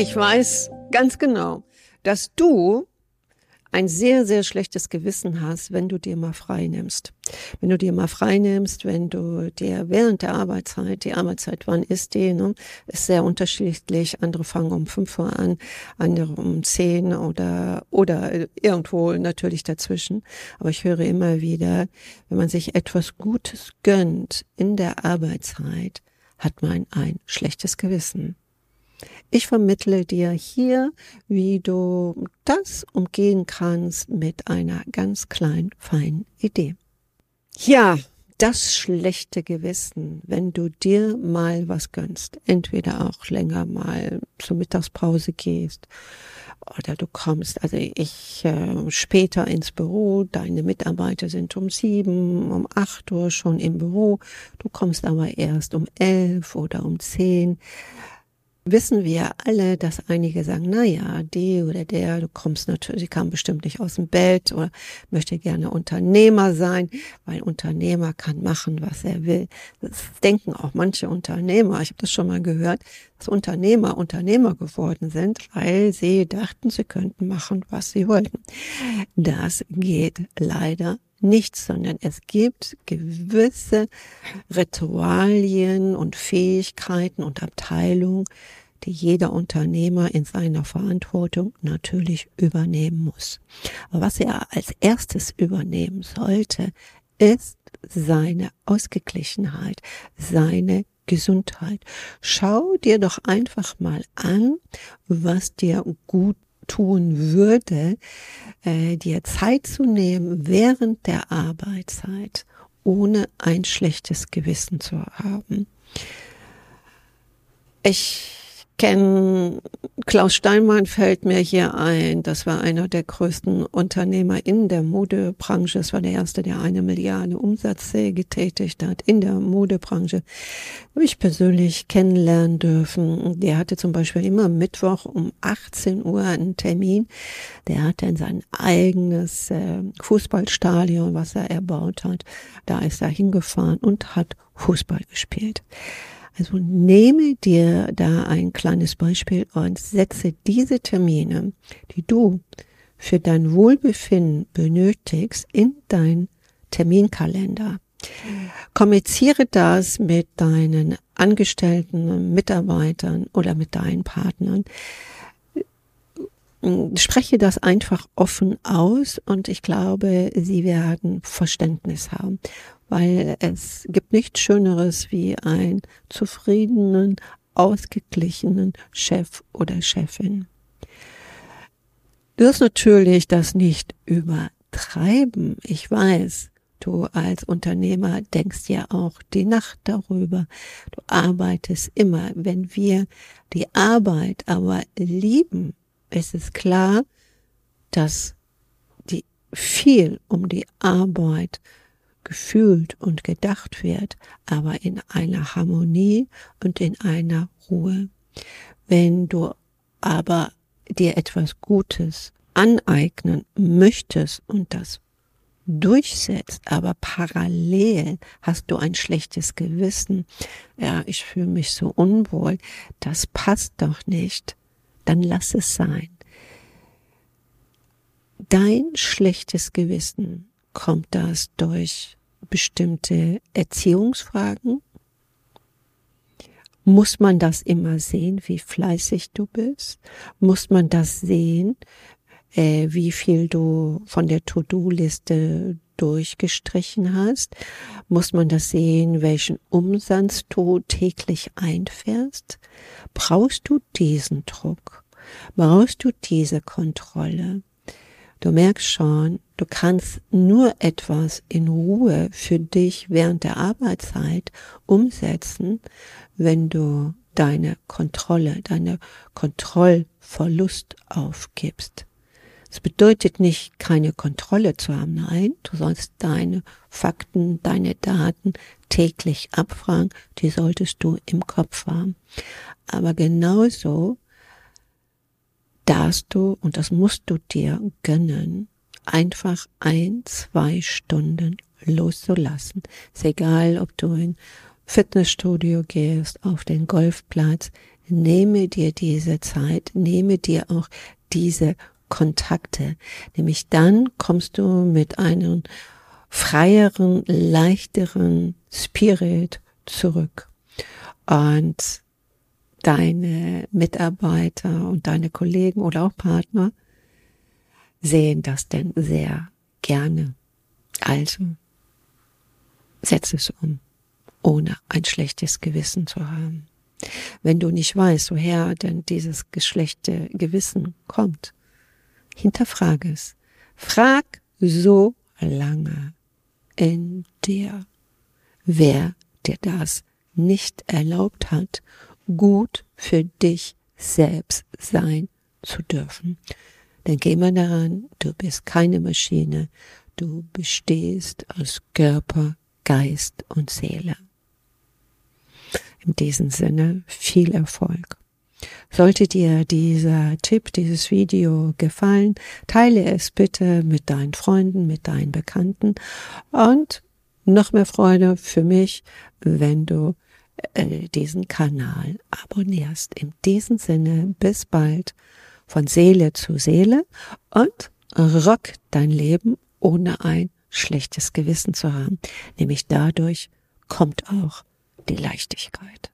Ich weiß ganz genau, dass du ein sehr, sehr schlechtes Gewissen hast, wenn du dir mal frei nimmst. Wenn du dir mal frei nimmst, wenn du dir während der Arbeitszeit, die Arbeitszeit, wann ist die, ne, ist sehr unterschiedlich. Andere fangen um fünf Uhr an, andere um zehn oder, oder irgendwo natürlich dazwischen. Aber ich höre immer wieder, wenn man sich etwas Gutes gönnt in der Arbeitszeit, hat man ein schlechtes Gewissen. Ich vermittle dir hier, wie du das umgehen kannst mit einer ganz kleinen, feinen Idee. Ja, das schlechte Gewissen, wenn du dir mal was gönnst, entweder auch länger mal zur Mittagspause gehst oder du kommst, also ich äh, später ins Büro, deine Mitarbeiter sind um sieben, um acht Uhr schon im Büro, du kommst aber erst um elf oder um zehn wissen wir alle, dass einige sagen, na ja, die oder der, du kommst natürlich, sie kam bestimmt nicht aus dem Bett oder möchte gerne Unternehmer sein, weil Unternehmer kann machen, was er will. Das denken auch manche Unternehmer, ich habe das schon mal gehört, dass Unternehmer Unternehmer geworden sind, weil sie dachten, sie könnten machen, was sie wollten. Das geht leider nichts, sondern es gibt gewisse Ritualien und Fähigkeiten und Abteilungen, die jeder Unternehmer in seiner Verantwortung natürlich übernehmen muss. Aber was er als erstes übernehmen sollte, ist seine Ausgeglichenheit, seine Gesundheit. Schau dir doch einfach mal an, was dir gut tun würde, äh, dir Zeit zu nehmen während der Arbeitszeit, ohne ein schlechtes Gewissen zu haben. Ich kenne Klaus Steinmann fällt mir hier ein. Das war einer der größten Unternehmer in der Modebranche. Es war der erste, der eine Milliarde Umsatz getätigt hat in der Modebranche. Habe ich persönlich kennenlernen dürfen. Der hatte zum Beispiel immer Mittwoch um 18 Uhr einen Termin. Der hatte in sein eigenes äh, Fußballstadion, was er erbaut hat. Da ist er hingefahren und hat Fußball gespielt. Also nehme dir da ein kleines Beispiel und setze diese Termine, die du für dein Wohlbefinden benötigst, in dein Terminkalender. Kommuniziere das mit deinen Angestellten, Mitarbeitern oder mit deinen Partnern. Spreche das einfach offen aus und ich glaube, sie werden Verständnis haben weil es gibt nichts Schöneres wie einen zufriedenen, ausgeglichenen Chef oder Chefin. Du wirst natürlich das nicht übertreiben. Ich weiß, du als Unternehmer denkst ja auch die Nacht darüber. Du arbeitest immer. Wenn wir die Arbeit aber lieben, ist es klar, dass die viel um die Arbeit gefühlt und gedacht wird, aber in einer Harmonie und in einer Ruhe. Wenn du aber dir etwas Gutes aneignen möchtest und das durchsetzt, aber parallel hast du ein schlechtes Gewissen, ja, ich fühle mich so unwohl, das passt doch nicht, dann lass es sein. Dein schlechtes Gewissen kommt das durch bestimmte Erziehungsfragen? Muss man das immer sehen, wie fleißig du bist? Muss man das sehen, äh, wie viel du von der To-Do-Liste durchgestrichen hast? Muss man das sehen, welchen Umsatz du täglich einfährst? Brauchst du diesen Druck? Brauchst du diese Kontrolle? Du merkst schon, du kannst nur etwas in Ruhe für dich während der Arbeitszeit umsetzen, wenn du deine Kontrolle, deine Kontrollverlust aufgibst. Es bedeutet nicht, keine Kontrolle zu haben. Nein, du sollst deine Fakten, deine Daten täglich abfragen. Die solltest du im Kopf haben. Aber genauso darfst du, und das musst du dir gönnen, einfach ein, zwei Stunden loszulassen. Ist egal, ob du in Fitnessstudio gehst, auf den Golfplatz, nehme dir diese Zeit, nehme dir auch diese Kontakte. Nämlich dann kommst du mit einem freieren, leichteren Spirit zurück. Und deine Mitarbeiter und deine Kollegen oder auch Partner sehen das denn sehr gerne. Also setz es um, ohne ein schlechtes Gewissen zu haben. Wenn du nicht weißt, woher denn dieses geschlechte Gewissen kommt, hinterfrage es. Frag so lange in dir, wer dir das nicht erlaubt hat, gut für dich selbst sein zu dürfen. Denke immer daran, du bist keine Maschine, du bestehst aus Körper, Geist und Seele. In diesem Sinne viel Erfolg. Sollte dir dieser Tipp, dieses Video gefallen, teile es bitte mit deinen Freunden, mit deinen Bekannten und noch mehr Freude für mich, wenn du äh, diesen Kanal abonnierst. In diesem Sinne, bis bald von Seele zu Seele und rock dein Leben ohne ein schlechtes Gewissen zu haben. Nämlich dadurch kommt auch die Leichtigkeit.